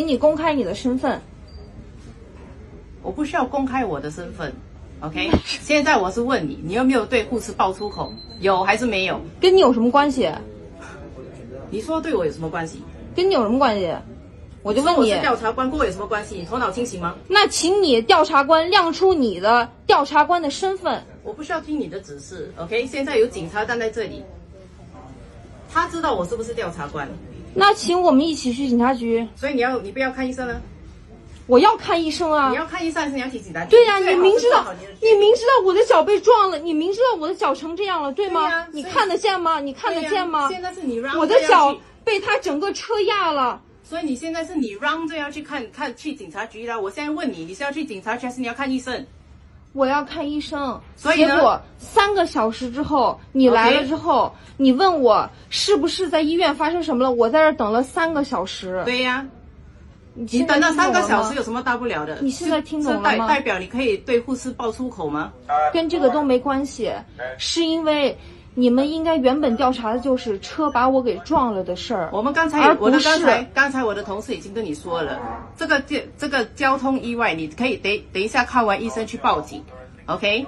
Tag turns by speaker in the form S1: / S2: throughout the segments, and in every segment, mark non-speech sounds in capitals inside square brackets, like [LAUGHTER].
S1: 请你公开你的身份。
S2: 我不需要公开我的身份，OK？[LAUGHS] 现在我是问你，你有没有对护士爆粗口？有还是没有？
S1: 跟你有什么关系？
S2: 你说对我有什么关系？
S1: 跟你有什么关系？我就问你
S2: 我是，调查官，跟我有什么关系？你头脑清醒吗？
S1: 那请你调查官亮出你的调查官的身份。
S2: 我不需要听你的指示，OK？现在有警察站在这里，他知道我是不是调查官，
S1: 那请我们一起去警察局。
S2: 所以你要你不要看医生了，
S1: 我要看医生啊
S2: 你！要看医生还是你要去警察局？
S1: 对呀、你明知道
S2: 你
S1: 明知道我的脚被撞了，你明知道我的脚成这样了，对吗？你看得见吗？你看得见吗？
S2: 现在是你 run
S1: 我的脚被他整个车压了。
S2: 所以你现在是你 run 着要去看看去警察局了。我现在问你，你是要去警察局还是你要看医生？
S1: 我要看医生，
S2: 所以
S1: 结果三个小时之后，你来了之后你问我是不是在医院发生什么了？我在这等了三个小时。
S2: 对呀、
S1: 你
S2: 你等了三个小时
S1: 有
S2: 有什么大不了的？
S1: 你现在听懂了吗
S2: 代代表你可以对护士爆粗口吗？
S1: 跟这个都没关系，是因为你们应该原本调查的就是车把我给撞了的事儿。
S2: 我们刚才
S1: 而不是
S2: 我的刚才刚才我的同事已经跟你说了，这个这这个交通意外，你可以等等一下看完医生去报警，OK？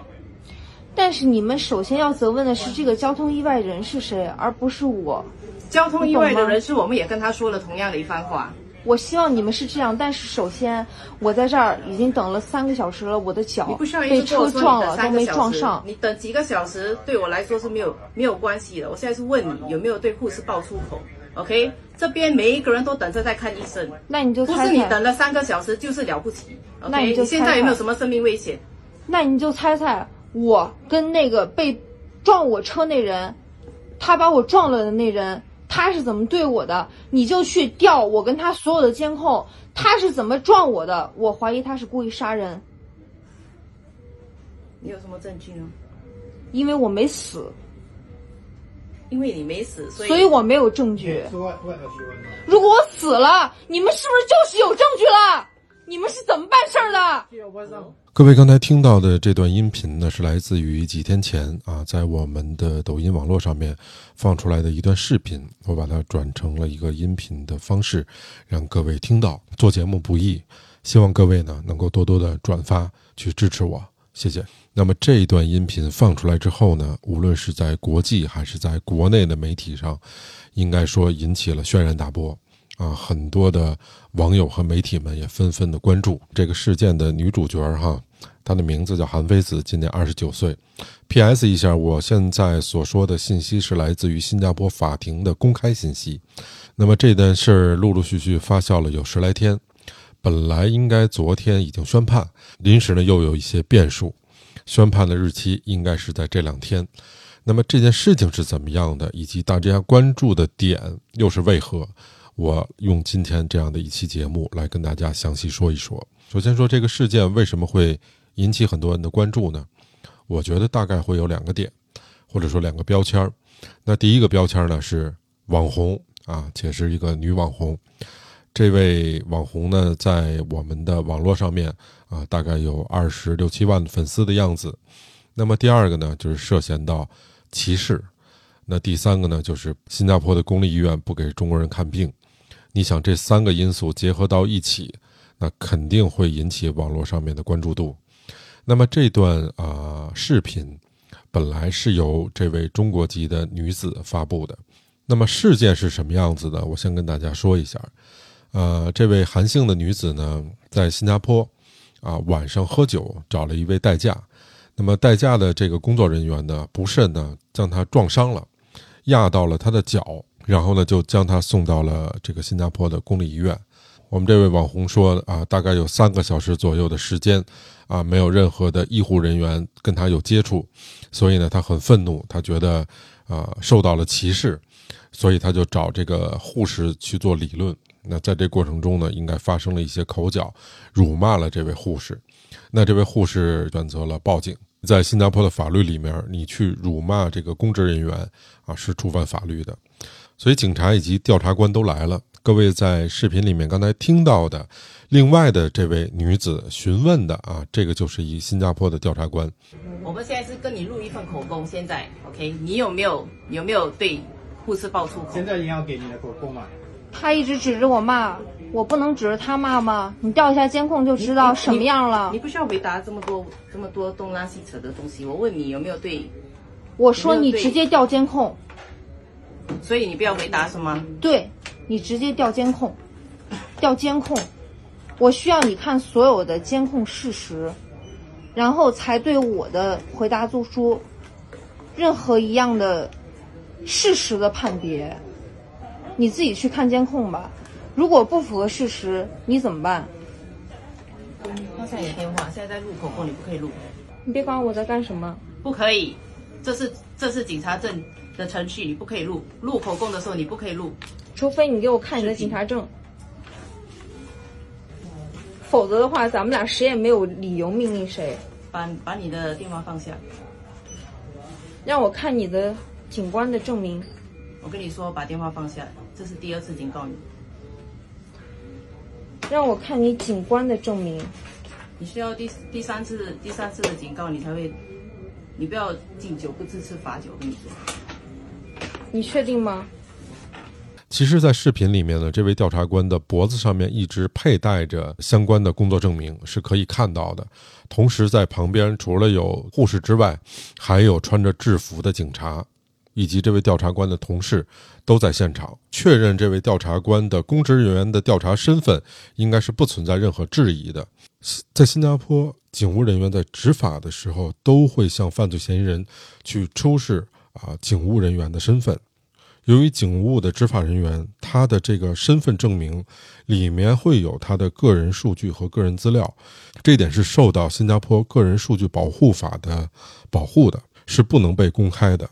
S1: 但是你们首先要责问的是这个交通意外人是谁，而不是我。
S2: 交通意外的人是我们也跟他说了同样的一番话。
S1: 我希望你们是这样，但是首先我在这儿已经等了三个小时了，我的
S2: 你
S1: 脚被车撞了都没撞上，。
S2: 你等几个小时对我来说是没有没有关系的。我现在是问你有没有对护士爆粗口，OK？这边每一个人都等着在看医生，
S1: 那你就
S2: 不
S1: 猜猜，
S2: 是你等了三个小时就是了不起
S1: 那你？就猜
S2: 你现在有没有什么生命危险？
S1: 那你就猜猜，我跟那个被撞我车那人，他把我撞了的那人，他是怎么对我的？你就去调我跟他所有的监控，他是怎么撞我的？我怀疑他是故意杀人，
S2: 你有什么证据呢？
S1: 因为我没死，
S2: 因为你没死，所以
S1: 所以我没有证据。如果我死了，你们是不是就是有证据了？你们是怎么办事儿的？
S3: 各位刚才听到的这段音频呢，是来自于几天前啊，在我们的抖音网络上面放出来的一段视频，我把它转成了一个音频的方式，让各位听到。做节目不易，希望各位呢能够多多的转发去支持我，谢谢。那么这一段音频放出来之后呢，无论是在国际还是在国内的媒体上，应该说引起了轩然大波。啊，很多的网友和媒体们也纷纷的关注这个事件的女主角哈，她的名字叫韩非子，今年二十九岁。P.S. 一下，我现在所说的信息是来自于新加坡法庭的公开信息。那么这件事儿陆陆续续发酵了有十来天，本来应该昨天已经宣判，临时呢又有一些变数，宣判的日期应该是在这两天。那么这件事情是怎么样的，以及大家关注的点又是为何？我用今天这样的一期节目来跟大家详细说一说。首先说这个事件为什么会引起很多人的关注呢？我觉得大概会有两个点，或者说两个标签儿。那第一个标签呢是网红啊，且是一个女网红。这位网红呢，在我们的网络上面啊，大概有二十六七万粉丝的样子。那么第二个呢，就是涉嫌到歧视。那第三个呢，就是新加坡的公立医院不给中国人看病。你想这三个因素结合到一起，那肯定会引起网络上面的关注度。那么这段啊、视频本来是由这位中国籍的女子发布的。那么事件是什么样子的？我先跟大家说一下。呃，这位韩姓的女子呢，在新加坡啊晚上喝酒，找了一位代驾。那么代驾的这个工作人员呢，不慎呢将她撞伤了，压到了她的脚，然后呢就将他送到了这个新加坡的公立医院。我们这位网红说啊，大概有三个小时左右的时间，啊，没有任何的医护人员跟他有接触，所以呢，他很愤怒，他觉得啊受到了歧视，所以他就找这个护士去做理论。那在这过程中呢，应该发生了一些口角，辱骂了这位护士。那这位护士选择了报警。在新加坡的法律里面，你去辱骂这个公职人员啊，是触犯法律的。所以警察以及调查官都来了。各位在视频里面刚才听到的，另外的这位女子询问的啊，这个就是一新加坡的调查官。
S2: 我们现在是跟你录一份口供，现在 OK？你有没有有没有对护士爆粗口？
S4: 现在也要给你的口供嘛？
S1: 他一直指着我骂，我不能指着他骂吗？你调一下监控就知道什么样了
S2: 你。不需要回答这么多这么多东拉西扯的东西。我问你有没有对，
S1: 我说你直接调监控，
S2: 所以你不要回答是吗？
S1: 对你直接调监控，调监控。我需要你看所有的监控事实，然后才对我的回答做出任何一样的事实的判别。你自己去看监控吧。如果不符合事实，你怎么办？
S2: 放下你的电话，现在在录口供，你不可以录，
S1: 你别管我在干什么。
S2: 不可以。这是这是警察证的程序，你不可以录。录口供的时候你不可以录。
S1: 除非你给我看你的警察证，否则的话，咱们俩谁也没有理由命令谁。
S2: 把把你的电话放下。
S1: 让我看你的警官的证明。
S2: 我跟你说，把电话放下，这是第二次警告你。
S1: 让我看你警官的证明。
S2: 你需要第第三次第三次的警告，你才会，你不要敬酒不吃吃罚酒。我跟你说，
S1: 你确定吗？
S3: 其实，在视频里面呢，这位调查官的脖子上面一直佩戴着相关的工作证明，是可以看到的。同时，在旁边除了有护士之外，还有穿着制服的警察，以及这位调查官的同事都在现场，确认这位调查官的公职人员的调查身份应该是不存在任何质疑的。在新加坡，警务人员在执法的时候都会向犯罪嫌疑人去出示啊警务人员的身份。由于警务的执法人员，他的这个身份证明里面会有他的个人数据和个人资料，这点是受到新加坡个人数据保护法的保护的，是不能被公开的。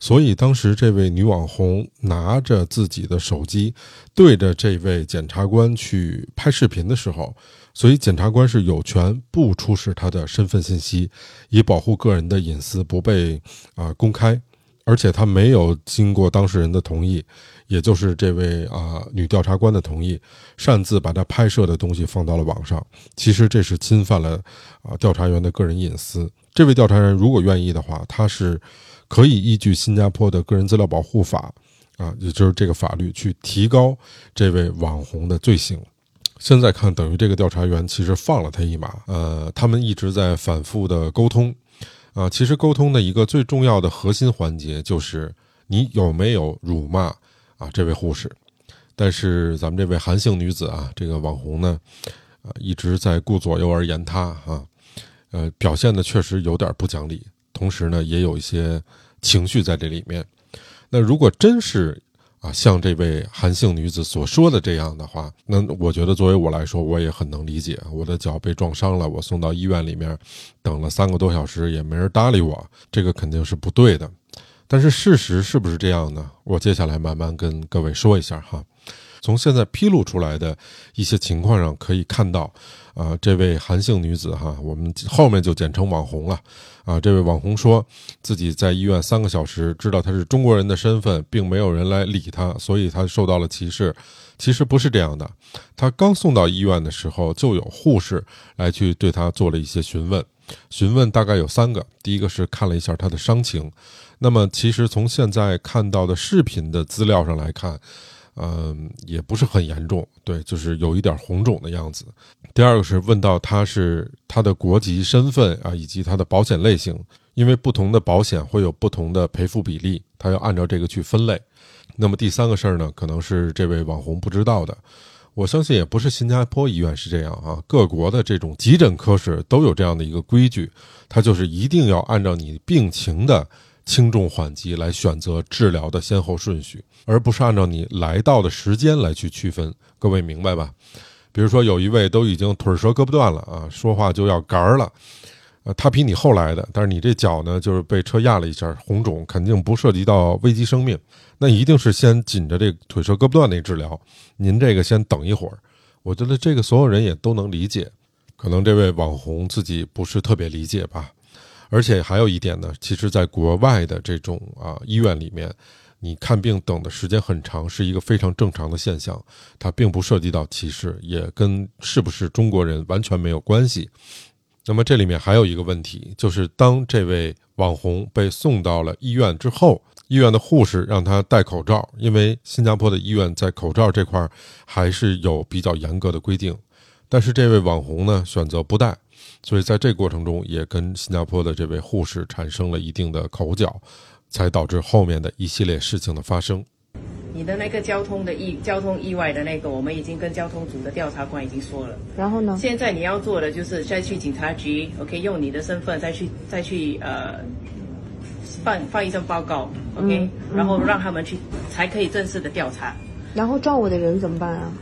S3: 所以当时这位女网红拿着自己的手机，对着这位检察官去拍视频的时候，所以检察官是有权不出示他的身份信息，以保护个人的隐私不被啊、公开。而且他没有经过当事人的同意，也就是这位啊、女调查官的同意，擅自把他拍摄的东西放到了网上。其实这是侵犯了啊、调查员的个人隐私。这位调查人如果愿意的话，他是可以依据新加坡的个人资料保护法啊，也就是这个法律去提高这位网红的罪行。现在看，等于这个调查员其实放了他一马。呃，他们一直在反复的沟通。啊，其实沟通的一个最重要的核心环节就是你有没有辱骂啊这位护士。但是咱们这位韩姓女子啊，这个网红呢，啊一直在顾左右而言他啊，呃表现的确实有点不讲理，同时呢也有一些情绪在这里面。那如果真是啊像这位韩姓女子所说的这样的话，那我觉得作为我来说，我也很能理解。我的脚被撞伤了，我送到医院里面，等了三个多小时也没人搭理我，这个肯定是不对的。但是事实是不是这样呢？我接下来慢慢跟各位说一下哈。从现在披露出来的一些情况上可以看到，啊、这位韩姓女子哈，我们后面就简称网红了，啊，这位网红说自己在医院三个小时，知道她是中国人的身份，并没有人来理她，所以她受到了歧视。其实不是这样的，她刚送到医院的时候，就有护士来去对她做了一些询问，询问大概有三个，第一个是看了一下她的伤情，那么其实从现在看到的视频的资料上来看。嗯，也不是很严重，对，就是有一点红肿的样子。第二个是问到他是他的国籍、身份啊，以及他的保险类型，因为不同的保险会有不同的赔付比例，他要按照这个去分类。那么第三个事儿呢，可能是这位网红不知道的。我相信也不是新加坡医院是这样啊，各国的这种急诊科室都有这样的一个规矩，它就是一定要按照你病情的轻重缓急来选择治疗的先后顺序，而不是按照你来到的时间来去区分。各位明白吧？比如说有一位都已经腿折胳膊断了啊，说话就要嘎儿了，呃，他比你后来的，但是你这脚呢就是被车压了一下，红肿，肯定不涉及到危及生命，那一定是先紧着这腿折胳膊断那治疗。您这个先等一会儿，我觉得这个所有人也都能理解，可能这位网红自己不是特别理解吧。而且还有一点呢，其实，在国外的这种啊医院里面，你看病等的时间很长，是一个非常正常的现象，它并不涉及到歧视，也跟是不是中国人完全没有关系。那么这里面还有一个问题，就是当这位网红被送到了医院之后，医院的护士让他戴口罩，因为新加坡的医院在口罩这块还是有比较严格的规定。但是这位网红呢选择不戴，所以在这过程中也跟新加坡的这位护士产生了一定的口角，才导致后面的一系列事情的发生。
S2: 你的那个交通的意交通意外的那个，我们已经跟交通组的调查官已经说了。
S5: 然后呢？
S2: 现在你要做的就是再去警察局，OK，用你的身份再去再去呃放放一份报告，OK，、然后让他们去才可以正式的调查。
S5: 然后抓我的人怎么办啊？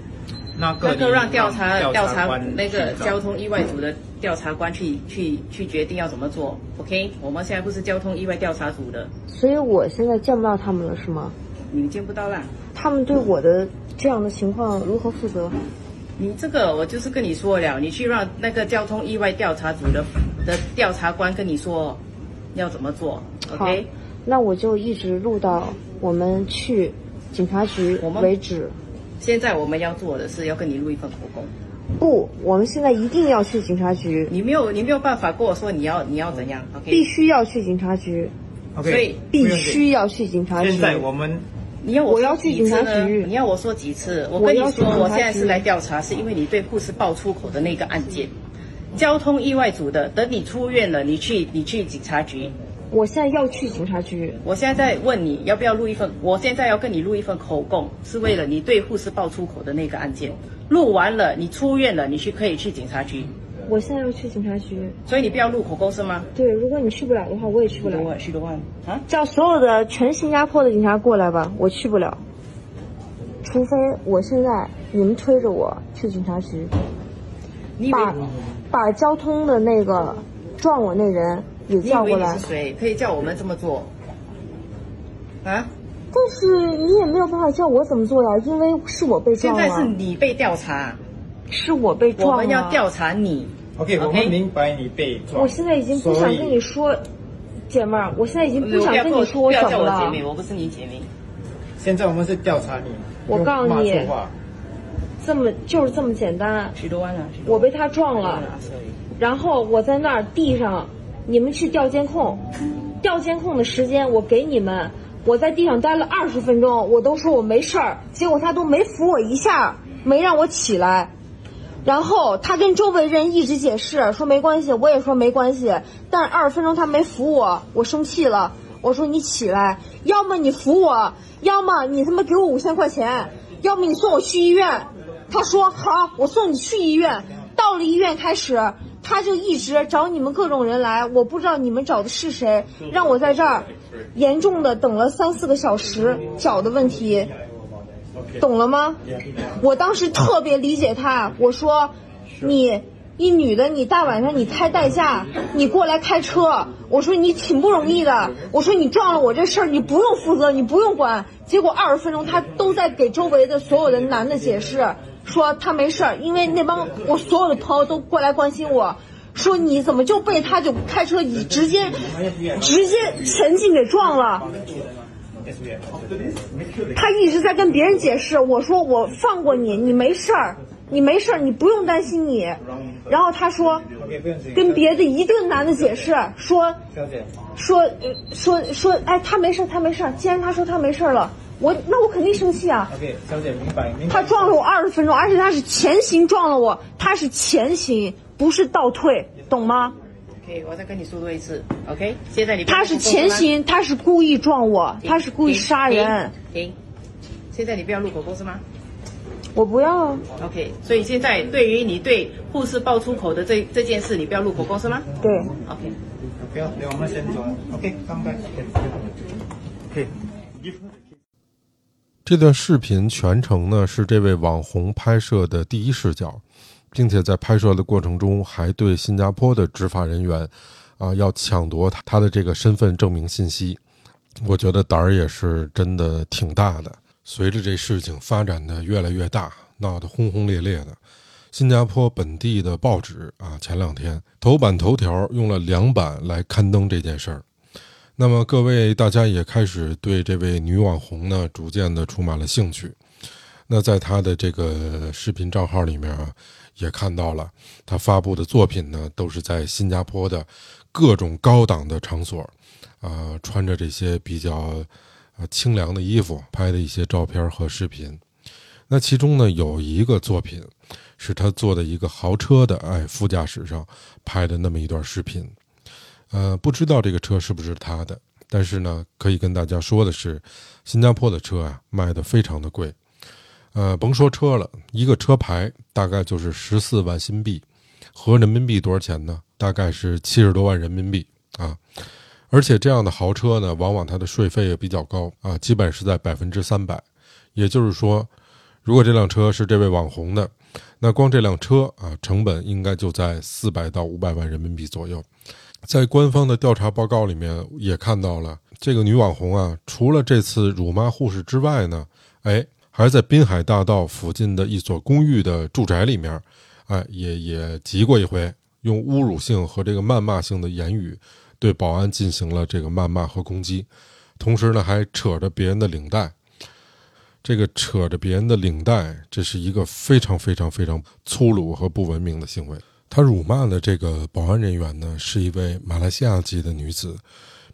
S4: 那个
S2: 那个让调查
S4: 调
S2: 调查那个交通意外组的调查官去去去决定要怎么做，OK？我们现在不是交通意外调查组的，
S5: 所以我现在见不到他们了，是吗？
S2: 你们见不到啦。
S5: 他们对我的这样的情况如何负责？
S2: 你这个我就是跟你说了，你去让那个交通意外调查组的的调查官跟你说要怎么做，OK？，
S5: 那我就一直录到我们去警察局
S2: 我们
S5: 为止。
S2: 现在我们要做的是要跟你录一份口供，
S5: 不，我们现在一定要去警察局，
S2: 你没有你没有办法跟我说你要你要怎样
S5: 必
S2: ，OK？
S5: 必须要去警察局
S4: ，OK，
S2: 所以
S5: 必须要去警察局。
S4: 现在我们
S2: 你要我
S5: 我要去警察
S2: 说几次呢
S5: 局
S2: 你要我说几次？我
S5: 我
S2: 跟你说，
S5: 要去警察
S2: 我现在
S5: 局
S2: 是来调查，是因为你对护士爆粗口的那个案件，交通意外组的。等你出院了，你去你去警察局。
S5: 我现在要去警察局，
S2: 我现在在问你要不要录一份，我现在要跟你录一份口供，是为了你对护士爆粗口的那个案件。录完了，你出院了，你去可以去警察局，
S5: 我现在要去警察局。
S2: 所以你不要录口供是吗？
S5: 对，如果你去不了的话，我也去不了。
S2: 多万，许多万啊！
S5: 叫所有的全新加坡的警察过来吧，我去不了。除非我现在你们推着我去警察局，
S2: 你
S5: 把把交通的那个撞我那人也
S2: 你以为你
S5: 叫过来
S2: 是。谁？可以叫我们这么做啊？
S5: 但是你也没有办法叫我怎么做呀，因为是我被撞
S2: 现在是，你被调查。
S5: 是我被撞了。
S2: 我们要调查你。
S4: OK，我们明白你被撞。
S5: 我现在已经不想跟你说，姐妹儿，我现在已经不想跟你说
S2: 不要
S5: 什么了。
S2: 叫我姐妹，我不是你姐妹。
S4: 现在我们是调查你。
S5: 我告诉你这么就是这么简单。
S2: 许多万啊！许多
S5: 我被他撞了，然后我在那儿地上，你们去调监控，调监控的时间我给你们，我在地上待了二十分钟，我都说我没事儿，结果他都没扶我一下，没让我起来。然后他跟周围人一直解释说没关系，我也说没关系，但是二十分钟他没扶我，我生气了，我说你起来，要么你扶我，要么你他妈给我五千块钱，要么你送我去医院。他说好，我送你去医院。到了医院开始，他就一直找你们各种人来，我不知道你们找的是谁，让我在这儿严重的等了三四个小时，脚的问题，懂了吗？我当时特别理解他，我说你一女的，你大晚上你开代驾，你过来开车，我说你挺不容易的，我说你撞了我这事儿，你不用负责，你不用管。结果二十分钟他都在给周围的所有的男的解释，说他没事儿，因为那帮我所有的朋友都过来关心我。说你怎么就被他就开车以直接直接前进给撞了？他一直在跟别人解释，我说我放过你，你没事儿，你没事儿，你不用担心你。然后他说跟别的一顿男的解释，说说呃说说，哎，他没事儿，他没事儿。既然他说他没事儿了，我那我肯定生气啊。
S4: OK，小姐明白明白。
S5: 他撞了我二十分钟，而且他是前行撞了我，他是前行，不是倒退，懂吗
S2: ？OK，我再跟你说多一次。OK，现在你
S5: 他是前行，他是故意撞我，他是故意杀人。
S2: 停。现在你不要录口供是吗
S5: 我不要啊
S2: ，？OK，所以现在对于你对护士爆粗口的这这件事，你不要录口供是吗
S5: 对。
S2: ？OK。
S4: 不要，等我们先走。OK，刚拜。OK。
S3: 这段视频全程呢是这位网红拍摄的第一视角，并且在拍摄的过程中还对新加坡的执法人员啊要抢夺他他的这个身份证明信息。我觉得胆儿也是真的挺大的。随着这事情发展的越来越大，闹得轰轰烈烈的，新加坡本地的报纸啊，前两天头版头条用了两版来刊登这件事儿。那么各位大家也开始对这位女网红呢，逐渐的充满了兴趣。那在她的这个视频账号里面啊，也看到了她发布的作品呢，都是在新加坡的各种高档的场所，啊、穿着这些比较啊清凉的衣服拍的一些照片和视频。那其中呢有一个作品，是他坐的一个豪车的哎副驾驶上拍的那么一段视频。呃，不知道这个车是不是他的，但是呢，可以跟大家说的是，新加坡的车啊卖的非常的贵。呃，甭说车了，一个车牌大概就是十四万新币，合人民币多少钱呢？大概是七十多万人民币啊。而且这样的豪车呢，往往它的税费也比较高啊，基本是在百分之三百。也就是说，如果这辆车是这位网红的，那光这辆车啊，成本应该就在四百到五百万人民币左右。在官方的调查报告里面也看到了，这个女网红啊，除了这次辱骂护士之外呢，哎。还在滨海大道附近的一所公寓的住宅里面，哎，也也急过一回，用侮辱性和这个谩骂性的言语对保安进行了这个谩骂和攻击，同时呢，还扯着别人的领带。这个扯着别人的领带，这是一个非常非常非常粗鲁和不文明的行为。他辱骂的这个保安人员呢，是一位马来西亚籍的女子，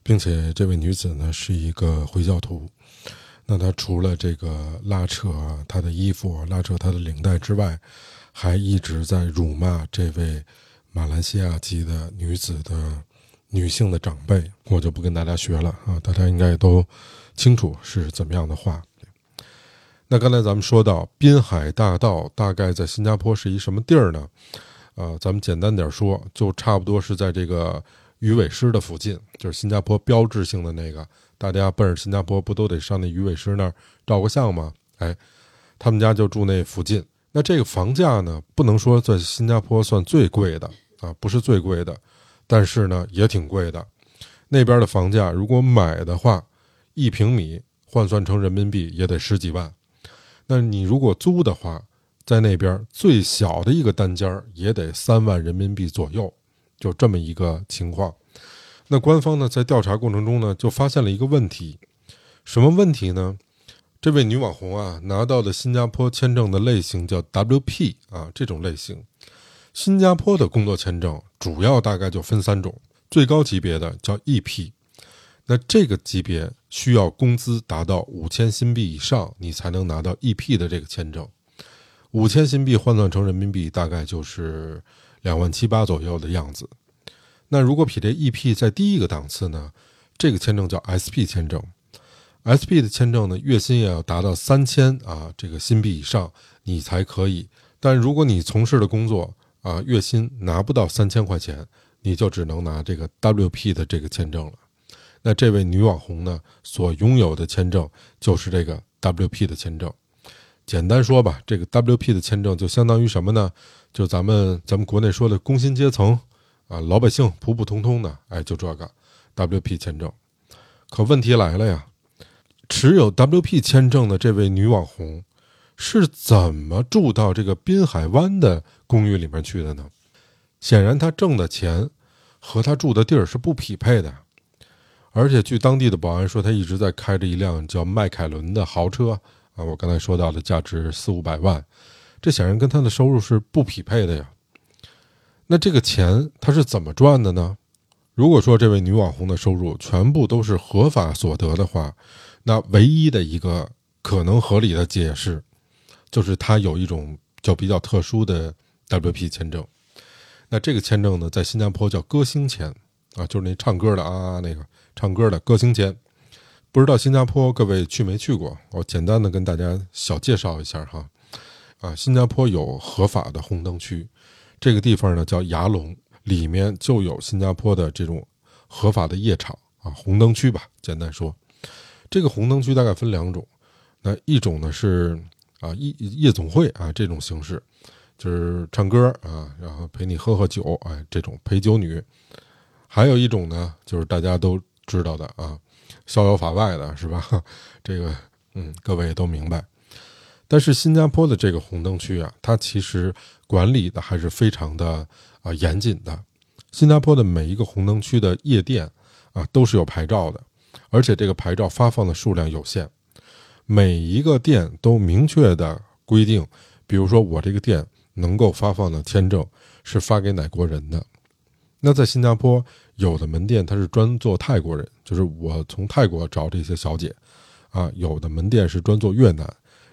S3: 并且这位女子呢是一个回教徒。那他除了这个拉扯她的衣服、拉扯她的领带之外，还一直在辱骂这位马来西亚籍的女子的女性的长辈。我就不跟大家学了啊，大家应该都清楚是怎么样的话。那刚才咱们说到滨海大道，大概在新加坡是一什么地儿呢？啊，咱们简单点说，就差不多是在这个鱼尾狮的附近，就是新加坡标志性的那个。大家奔着新加坡不都得上那鱼尾狮那儿照个相吗？哎，他们家就住那附近。那这个房价呢，不能说在新加坡算最贵的啊，不是最贵的，但是呢也挺贵的。那边的房价如果买的话，一平米换算成人民币也得十几万。那你如果租的话，在那边最小的一个单间也得三万人民币左右，就这么一个情况。那官方呢，在调查过程中呢，就发现了一个问题，什么问题呢？这位女网红啊，拿到的新加坡签证的类型叫 WP 啊，这种类型。新加坡的工作签证主要大概就分三种，最高级别的叫 EP，那这个级别需要工资达到五千新币以上，你才能拿到 EP 的这个签证。五千新币换算成人民币，大概就是两万七八左右的样子。那如果比这 EP 在低一个档次呢？这个签证叫 SP 签证，SP 的签证呢，月薪也要达到三千啊这个新币以上，你才可以。但如果你从事的工作啊，月薪拿不到三千块钱，你就只能拿这个 WP 的这个签证了。那这位女网红呢，所拥有的签证就是这个 WP 的签证。简单说吧，这个 WP 的签证就相当于什么呢？就咱们咱们国内说的工薪阶层。啊，老百姓普普通通的，哎，就这个 WP 签证。可问题来了呀，持有 WP 签证的这位女网红是怎么住到这个滨海湾的公寓里面去的呢？显然，她挣的钱和她住的地儿是不匹配的。而且，据当地的保安说，她一直在开着一辆叫迈凯伦的豪车啊。我刚才说到的价值四五百万，这显然跟他的收入是不匹配的呀。那这个钱他是怎么赚的呢？如果说这位女网红的收入全部都是合法所得的话，那唯一的一个可能合理的解释，就是她有一种叫比较特殊的 WP 签证。那这个签证呢，在新加坡叫歌星签啊，就是那唱歌的啊，那个唱歌的歌星签。不知道新加坡各位去没去过？我简单的跟大家小介绍一下哈。啊，新加坡有合法的红灯区。这个地方呢叫牙龙，里面就有新加坡的这种合法的夜场啊，红灯区吧。简单说，这个红灯区大概分两种，那一种呢是啊夜夜总会啊这种形式，就是唱歌啊，然后陪你喝喝酒，哎，这种陪酒女；还有一种呢就是大家都知道的啊，逍遥法外的是吧？[LAUGHS] 这个嗯，各位也都明白。但是新加坡的这个红灯区啊，它其实管理的还是非常的啊严谨的。新加坡的每一个红灯区的夜店啊都是有牌照的，而且这个牌照发放的数量有限，每一个店都明确的规定，比如说我这个店能够发放的签证是发给哪国人的。那在新加坡有的门店它是专做泰国人，就是我从泰国找这些小姐。啊，有的门店是专做越南，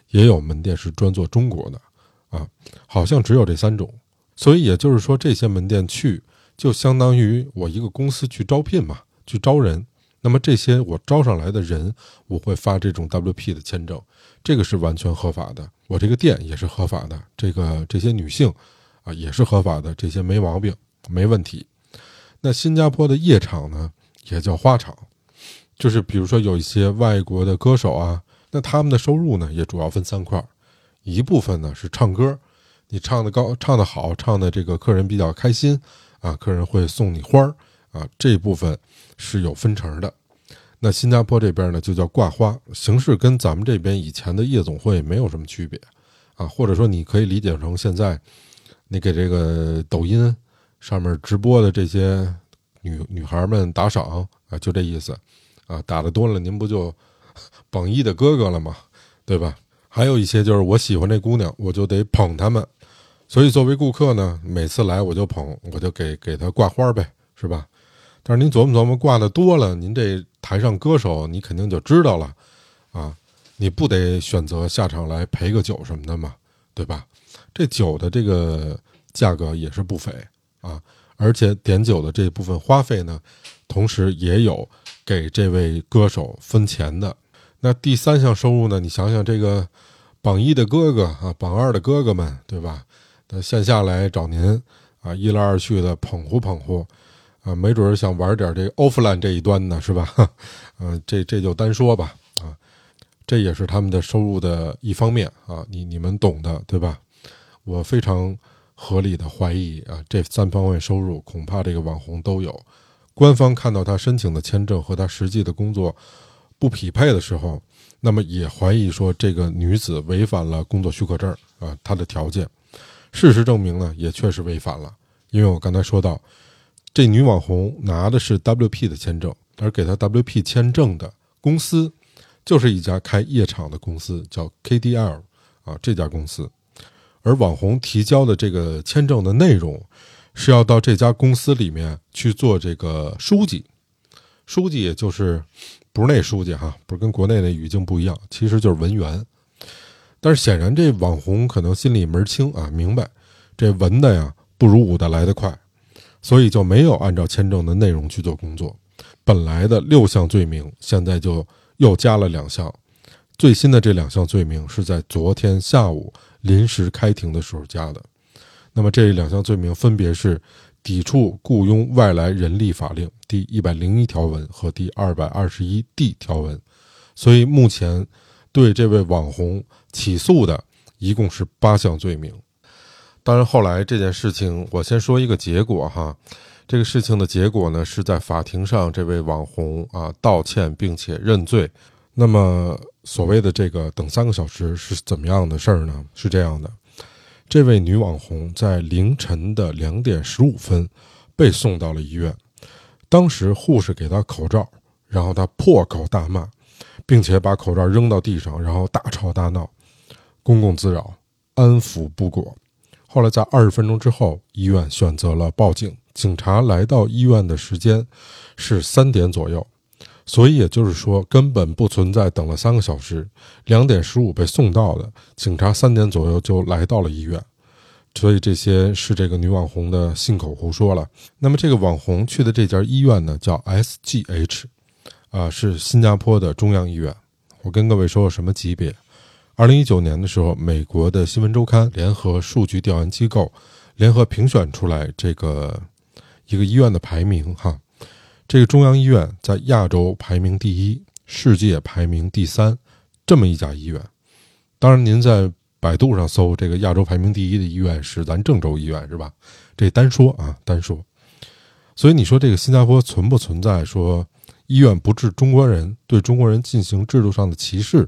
S3: 也有门店是专做中国的，啊，好像只有这三种。所以也就是说，这些门店去就相当于我一个公司去招聘嘛，去招人。那么这些我招上来的人，我会发这种 WP 的签证，这个是完全合法的。我这个店也是合法的，这个这些女性啊也是合法的，这些没毛病，没问题。那新加坡的夜场呢，也叫花场，就是比如说有一些外国的歌手啊，那他们的收入呢也主要分三块，一部分呢是唱歌，你唱的高，唱的好，唱的这个客人比较开心啊，客人会送你花儿啊，这部分。是有分成的，那新加坡这边呢就叫挂花，形式跟咱们这边以前的夜总会没有什么区别，啊，或者说你可以理解成现在你给这个抖音上面直播的这些女女孩们打赏啊，就这意思，啊，打的多了您不就 [LAUGHS] 榜一的哥哥了吗？对吧？还有一些就是我喜欢这姑娘，我就得捧他们，所以作为顾客呢，每次来我就捧，我就给给她挂花呗，是吧？但是您琢磨琢磨，挂的多了，您这台上歌手你肯定就知道了，啊，你不得选择下场来陪个酒什么的嘛，对吧？这酒的这个价格也是不菲啊，而且点酒的这部分花费呢，同时也有给这位歌手分钱的。那第三项收入呢？你想想这个榜一的哥哥啊，榜二的哥哥们，对吧？那线下来找您啊，一来二去的捧乎捧乎。啊，没准想玩点这 offline 这一端呢，是吧？[LAUGHS] 嗯，这这就单说吧。啊，这也是他们的收入的一方面啊，你你们懂的，对吧？我非常合理的怀疑啊，这三方面收入恐怕这个网红都有。官方看到他申请的签证和他实际的工作不匹配的时候，那么也怀疑说这个女子违反了工作许可证啊，她的条件。事实证明呢，也确实违反了，因为我刚才说到。这女网红拿的是 WP 的签证，而给她 WP 签证的公司，就是一家开夜场的公司，叫 KDL 啊，这家公司。而网红提交的这个签证的内容，是要到这家公司里面去做这个书记，书记也就是不是那书记哈，不是跟国内那语境不一样，其实就是文员。但是显然这网红可能心里门清啊，明白这文的呀不如武的来得快。所以就没有按照签证的内容去做工作，本来的六项罪名现在就又加了两项，最新的这两项罪名是在昨天下午临时开庭的时候加的。那么这两项罪名分别是抵触雇佣外来人力法令第一百零一条文和第二百二十一 D 条文。所以目前对这位网红起诉的一共是八项罪名。当然，后来这件事情，我先说一个结果哈。这个事情的结果呢，是在法庭上，这位网红啊道歉并且认罪。那么，所谓的这个等三个小时是怎么样的事儿呢？是这样的，这位女网红在凌晨的两点十五分被送到了医院。当时护士给她口罩，然后她破口大骂，并且把口罩扔到地上，然后大吵大闹，公共滋扰，安抚不果。后来在二十分钟之后，医院选择了报警。警察来到医院的时间是三点左右，所以也就是说根本不存在等了三个小时。两点十五被送到的，警察三点左右就来到了医院，所以这些是这个女网红的信口胡说了。那么这个网红去的这家医院呢，叫 SGH，啊，是新加坡的中央医院。我跟各位说说什么级别。二零一九年的时候，美国的新闻周刊联合数据调研机构联合评选出来这个一个医院的排名哈，这个中央医院在亚洲排名第一，世界排名第三，这么一家医院。当然，您在百度上搜这个亚洲排名第一的医院是咱郑州医院是吧？这单说啊，单说。所以你说这个新加坡存不存在说医院不治中国人，对中国人进行制度上的歧视？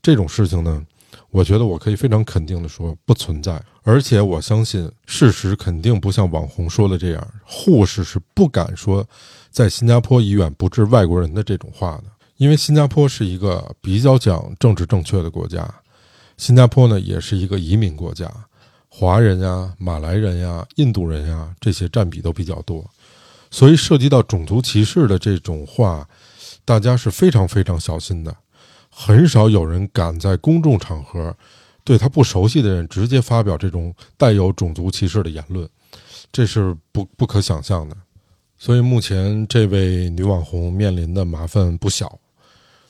S3: 这种事情呢，我觉得我可以非常肯定的说不存在，而且我相信事实肯定不像网红说的这样，护士是不敢说在新加坡医院不治外国人的这种话的，因为新加坡是一个比较讲政治正确的国家，新加坡呢也是一个移民国家，华人呀、马来人呀、印度人呀这些占比都比较多，所以涉及到种族歧视的这种话，大家是非常非常小心的。很少有人敢在公众场合对他不熟悉的人直接发表这种带有种族歧视的言论，这是不不可想象的。所以目前这位女网红面临的麻烦不小。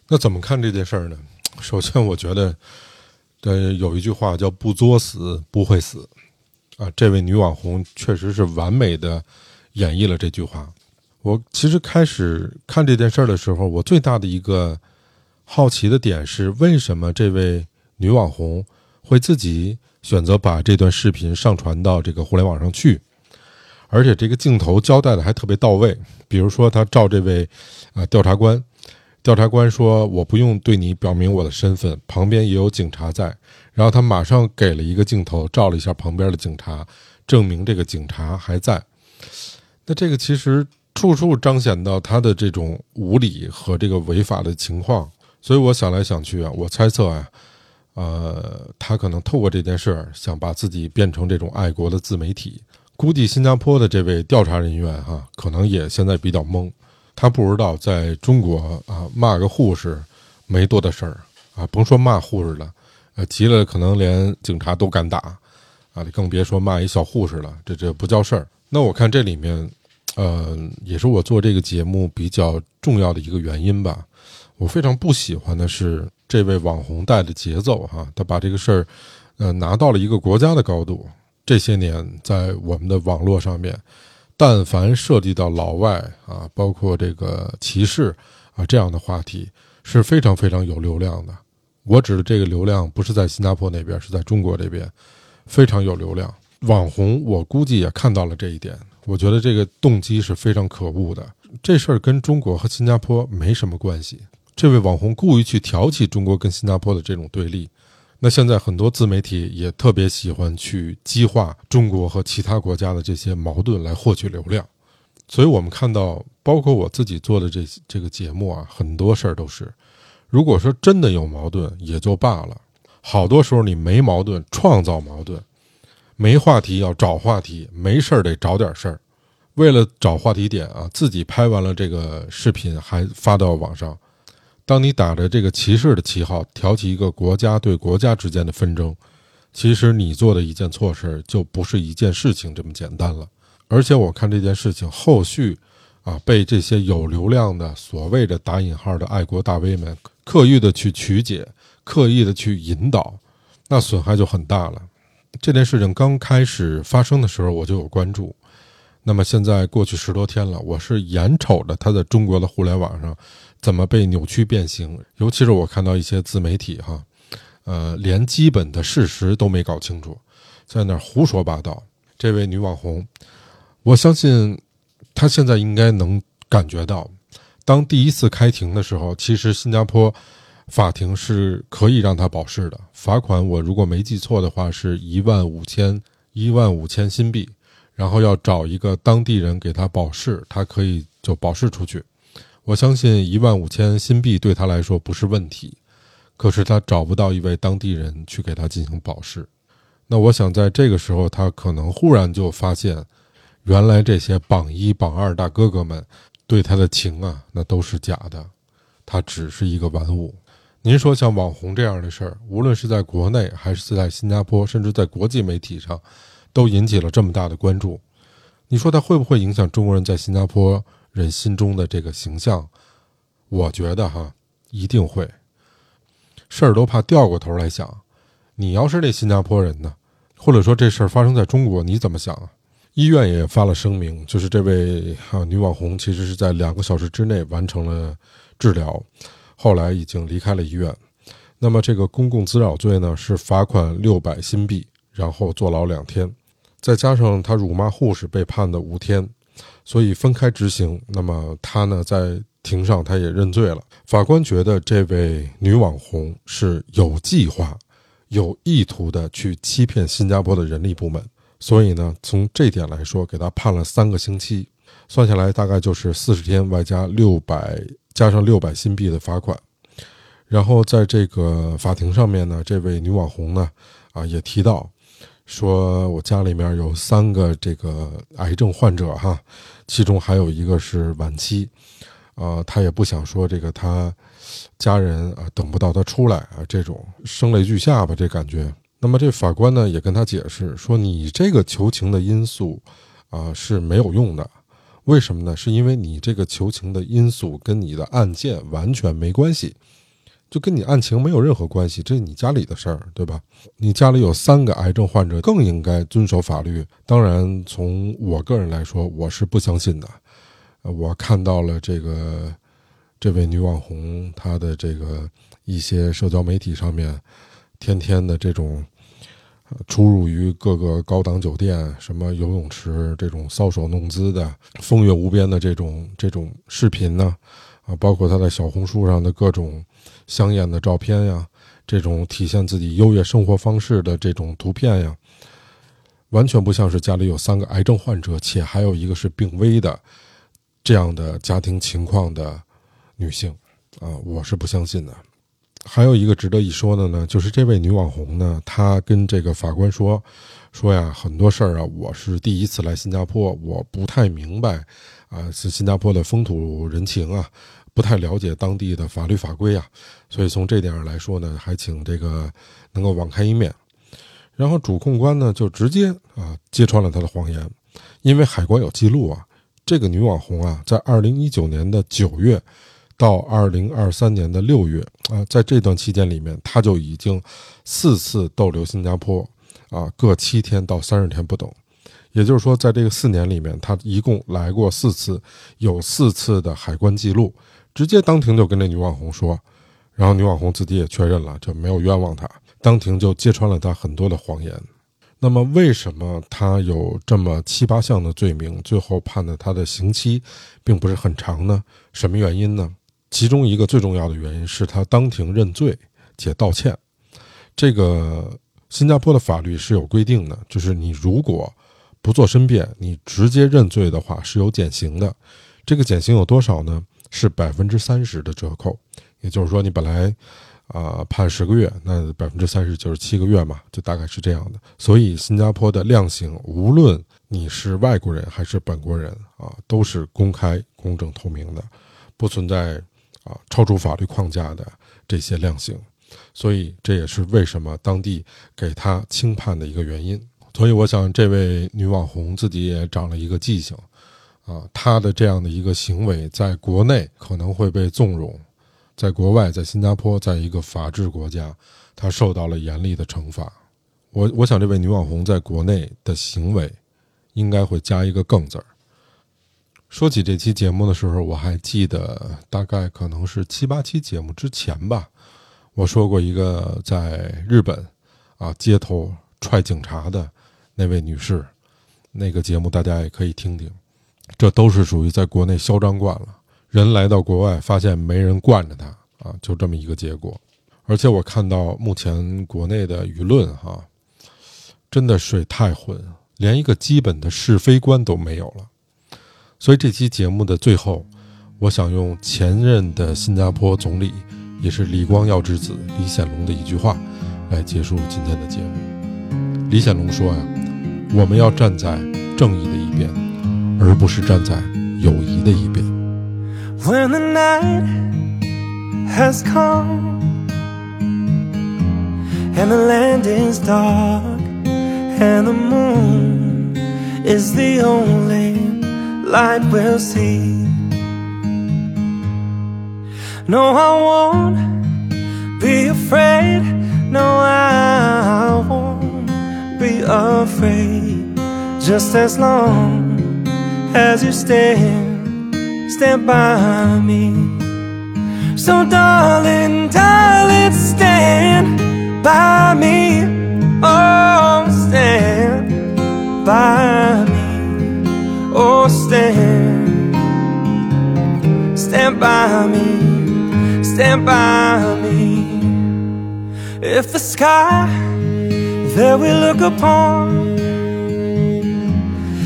S3: 那怎么看这件事儿呢？[TSK] 首先，我觉得，呃，有一句话叫“不作死不会死”，啊，这位女网红确实是完美的演绎了这句话。我其实开始看这件事儿的时候，我最大的一个好奇的点是，为什么这位女网红会自己选择把这段视频上传到这个互联网上去？而且这个镜头交代的还特别到位，比如说他照这位啊调查官，调查官说我不用对你表明我的身份，旁边也有警察在，然后他马上给了一个镜头照了一下旁边的警察，证明这个警察还在。那这个其实处处彰显到他的这种无理和这个违法的情况，所以我想来想去啊，我猜测啊，呃，他可能透过这件事儿想把自己变成这种爱国的自媒体。估计新加坡的这位调查人员哈，可能也现在比较懵，他不知道在中国啊骂个护士没多大事儿啊，甭说骂护士了，呃急了可能连警察都敢打啊，更别说骂一小护士了，这这不叫事儿。那我看这里面，呃，也是我做这个节目比较重要的一个原因吧。我非常不喜欢的是这位网红带的节奏哈，他把这个事儿，呃，拿到了一个国家的高度。这些年，在我们的网络上面，但凡涉及到老外啊，包括这个歧视啊这样的话题，是非常非常有流量的。我指的这个流量，不是在新加坡那边，是在中国这边，非常有流量。网红，我估计也看到了这一点。我觉得这个动机是非常可恶的。这事儿跟中国和新加坡没什么关系。这位网红故意去挑起中国跟新加坡的这种对立。那现在很多自媒体也特别喜欢去激化中国和其他国家的这些矛盾来获取流量，所以我们看到，包括我自己做的这这个节目啊，很多事儿都是，如果说真的有矛盾也就罢了，好多时候你没矛盾创造矛盾，没话题要找话题，没事儿得找点事儿，为了找话题点啊，自己拍完了这个视频还发到网上。当你打着这个歧视的旗号挑起一个国家对国家之间的纷争，其实你做的一件错事就不是一件事情这么简单了。而且我看这件事情后续，啊，被这些有流量的所谓的打引号的爱国大 V 们刻意的去曲解，刻意的去引导，那损害就很大了。这件事情刚开始发生的时候我就有关注，那么现在过去十多天了，我是眼瞅着他在中国的互联网上。怎么被扭曲变形？尤其是我看到一些自媒体哈，呃，连基本的事实都没搞清楚，在那胡说八道。这位女网红，我相信她现在应该能感觉到，当第一次开庭的时候，其实新加坡法庭是可以让她保释的。罚款我如果没记错的话，是一万五千一万五千新币，然后要找一个当地人给他保释，他可以就保释出去。我相信一万五千新币对他来说不是问题，可是他找不到一位当地人去给他进行保释。那我想在这个时候，他可能忽然就发现，原来这些榜一榜二大哥哥们对他的情啊，那都是假的，他只是一个玩物。您说像网红这样的事儿，无论是在国内还是在新加坡，甚至在国际媒体上，都引起了这么大的关注。你说他会不会影响中国人在新加坡？人心中的这个形象，我觉得哈一定会。事儿都怕掉过头来想，你要是那新加坡人呢，或者说这事儿发生在中国，你怎么想啊？医院也发了声明，就是这位啊女网红其实是在两个小时之内完成了治疗，后来已经离开了医院。那么这个公共滋扰罪呢，是罚款六百新币，然后坐牢两天，再加上他辱骂护士被判的五天。所以分开执行。那么他呢，在庭上他也认罪了。法官觉得这位女网红是有计划、有意图的去欺骗新加坡的人力部门。所以呢，从这点来说，给他判了三个星期，算下来大概就是四十天，外加六百加上六百新币的罚款。然后在这个法庭上面呢，这位女网红呢，啊，也提到。说我家里面有三个这个癌症患者哈，其中还有一个是晚期，啊，他也不想说这个他家人啊等不到他出来啊，这种声泪俱下吧，这感觉。那么这法官呢也跟他解释说，你这个求情的因素啊是没有用的，为什么呢？是因为你这个求情的因素跟你的案件完全没关系。就跟你案情没有任何关系，这是你家里的事儿，对吧？你家里有三个癌症患者，更应该遵守法律。当然，从我个人来说，我是不相信的。我看到了这个这位女网红她的这个一些社交媒体上面，天天的这种出入于各个高档酒店、什么游泳池这种搔首弄姿的风月无边的这种这种视频呢，啊，包括她在小红书上的各种。香艳的照片呀，这种体现自己优越生活方式的这种图片呀，完全不像是家里有三个癌症患者，且还有一个是病危的这样的家庭情况的女性啊，我是不相信的。还有一个值得一说的呢，就是这位女网红呢，她跟这个法官说说呀，很多事儿啊，我是第一次来新加坡，我不太明白啊，是新加坡的风土人情啊。不太了解当地的法律法规啊，所以从这点上来说呢，还请这个能够网开一面。然后主控官呢就直接啊揭穿了他的谎言，因为海关有记录啊，这个女网红啊，在二零一九年的九月到二零二三年的六月啊，在这段期间里面，她就已经四次逗留新加坡啊，各七天到三十天不等。也就是说，在这个四年里面，她一共来过四次，有四次的海关记录。直接当庭就跟那女网红说，然后女网红自己也确认了，就没有冤枉他。当庭就揭穿了他很多的谎言。那么，为什么他有这么七八项的罪名，最后判的他的刑期并不是很长呢？什么原因呢？其中一个最重要的原因是他当庭认罪且道歉。这个新加坡的法律是有规定的，就是你如果不做申辩，你直接认罪的话是有减刑的。这个减刑有多少呢？是百分之三十的折扣，也就是说，你本来啊判十个月，那百分之三十就是七个月嘛，就大概是这样的。所以，新加坡的量刑，无论你是外国人还是本国人啊，都是公开、公正、透明的，不存在啊超出法律框架的这些量刑。所以，这也是为什么当地给他轻判的一个原因。所以，我想这位女网红自己也长了一个记性。啊，他的这样的一个行为，在国内可能会被纵容，在国外，在新加坡，在一个法治国家，他受到了严厉的惩罚。我我想，这位女网红在国内的行为，应该会加一个“更”字儿。说起这期节目的时候，我还记得，大概可能是七八期节目之前吧，我说过一个在日本，啊，街头踹警察的那位女士，那个节目大家也可以听听。这都是属于在国内嚣张惯了，人来到国外发现没人惯着他啊，就这么一个结果。而且我看到目前国内的舆论哈，真的水太浑，连一个基本的是非观都没有了。所以这期节目的最后，我想用前任的新加坡总理，也是李光耀之子李显龙的一句话来结束今天的节目。李显龙说呀：“我们要站在正义的一边。”而不是站在友谊的一边。
S6: When the night has come and the land is dark and the moon is the only light we'll see. No, I won't be afraid. No, I won't be afraid. Just as long as you stand, stand by me. So, darling, darling, stand by me. Oh, stand by me. Oh, stand, stand by me. Stand by me. If the sky that we look upon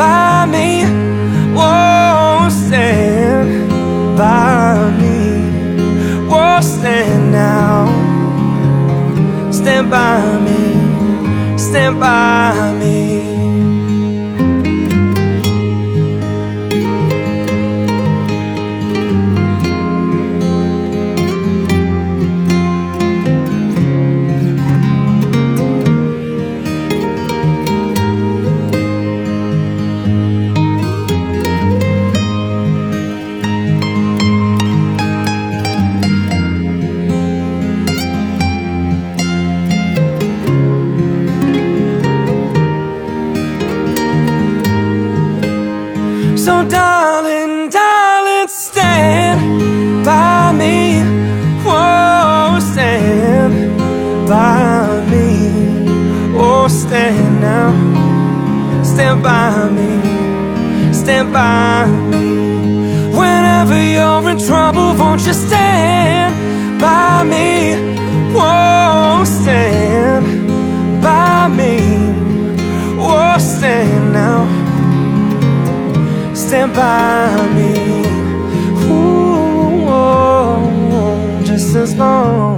S6: by me. Whoa, stand by me. Whoa, stand now. Stand by me. Stand by me. Stand by me. Stand by me. Whenever you're in trouble, won't you stand by me? Whoa, stand by me. Oh, stand now stand by me. Ooh, just as long.